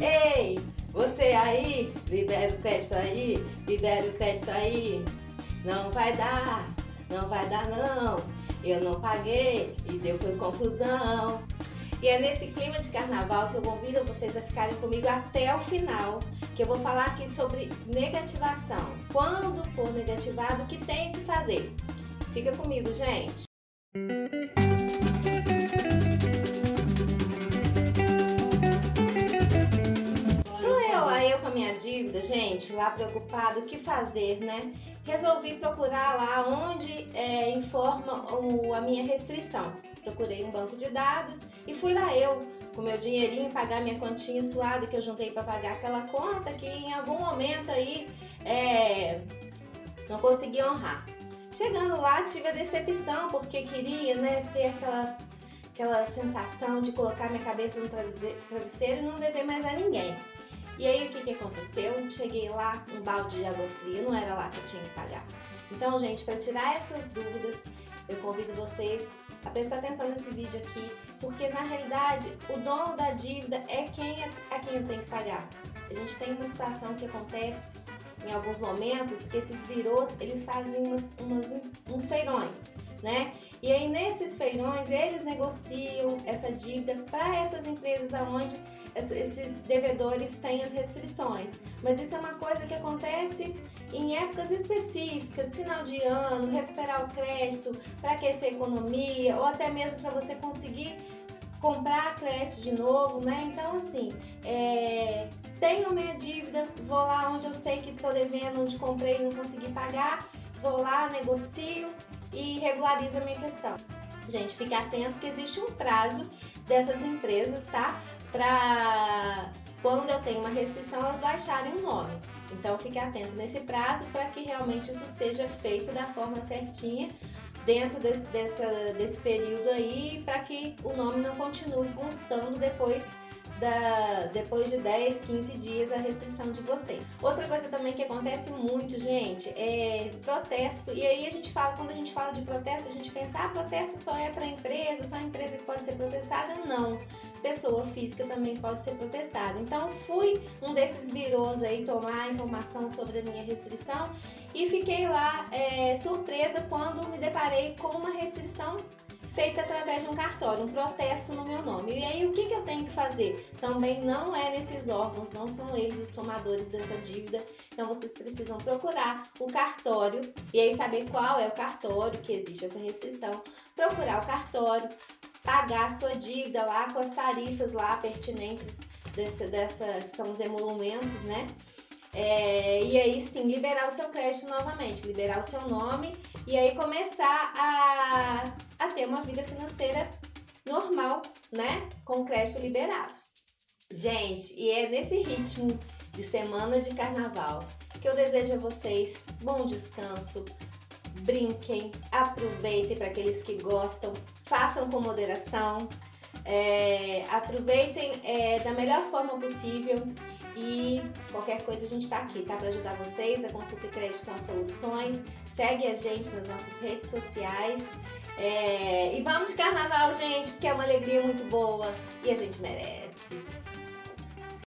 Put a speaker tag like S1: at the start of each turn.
S1: Ei, você aí, libera o crédito aí, libera o crédito aí. Não vai dar, não vai dar não. Eu não paguei e deu foi confusão. E é nesse clima de carnaval que eu convido vocês a ficarem comigo até o final, que eu vou falar aqui sobre negativação. Quando for negativado, o que tem que fazer? Fica comigo, gente. Então gente, lá preocupado, o que fazer, né? Resolvi procurar lá onde é, informa o, a minha restrição. Procurei um banco de dados e fui lá eu, com meu dinheirinho, pagar minha continha suada que eu juntei para pagar aquela conta que em algum momento aí é, não consegui honrar. Chegando lá, tive a decepção, porque queria né, ter aquela, aquela sensação de colocar minha cabeça no travesseiro e não dever mais a ninguém. E aí o que, que aconteceu? Cheguei lá, um balde de água fria, não era lá que eu tinha que pagar. Então, gente, para tirar essas dúvidas, eu convido vocês a prestar atenção nesse vídeo aqui, porque na realidade o dono da dívida é quem é, a quem eu tenho que pagar. A gente tem uma situação que acontece em alguns momentos que esses birôs eles fazem umas, umas, uns feirões, né? E aí nesses feirões eles negociam essa dívida para essas empresas aonde esses devedores têm as restrições. Mas isso é uma coisa que acontece em épocas específicas, final de ano, recuperar o crédito para aquecer a economia ou até mesmo para você conseguir comprar crédito de novo, né? Então assim, é, tenho minha dívida, vou lá onde eu sei que estou devendo, onde comprei e não consegui pagar, vou lá, negocio e regularizo a minha questão. Gente, fique atento que existe um prazo dessas empresas, tá? Para quando eu tenho uma restrição, elas baixarem o nome. Então fique atento nesse prazo para que realmente isso seja feito da forma certinha dentro desse, dessa, desse período aí, para que o nome não continue constando depois da, depois de 10, 15 dias a restrição de você. Outra coisa também que acontece muito, gente, é protesto. E aí a gente fala, quando a gente fala de protesto, a gente pensa, ah, protesto só é para empresa, só a empresa que pode ser protestada. Não. Pessoa física também pode ser protestada. Então fui um desses birôs aí tomar informação sobre a minha restrição e fiquei lá é, surpresa quando me deparei com uma restrição feita através de um cartório, um protesto no meu nome. Que, que eu tenho que fazer? Também não é nesses órgãos, não são eles os tomadores dessa dívida. Então vocês precisam procurar o cartório e aí saber qual é o cartório que existe essa restrição. Procurar o cartório, pagar a sua dívida lá com as tarifas lá pertinentes desse, dessa, que são os emolumentos, né? É, e aí sim liberar o seu crédito novamente, liberar o seu nome e aí começar a, a ter uma vida financeira normal, né? Com crédito liberado. Gente, e é nesse ritmo de semana de carnaval que eu desejo a vocês bom descanso, brinquem, aproveitem para aqueles que gostam, façam com moderação, é, aproveitem é, da melhor forma possível e qualquer coisa a gente está aqui, tá? Para ajudar vocês, a Consulta e Crédito com soluções. Segue a gente nas nossas redes sociais. É... E vamos de carnaval, gente, porque é uma alegria muito boa e a gente merece.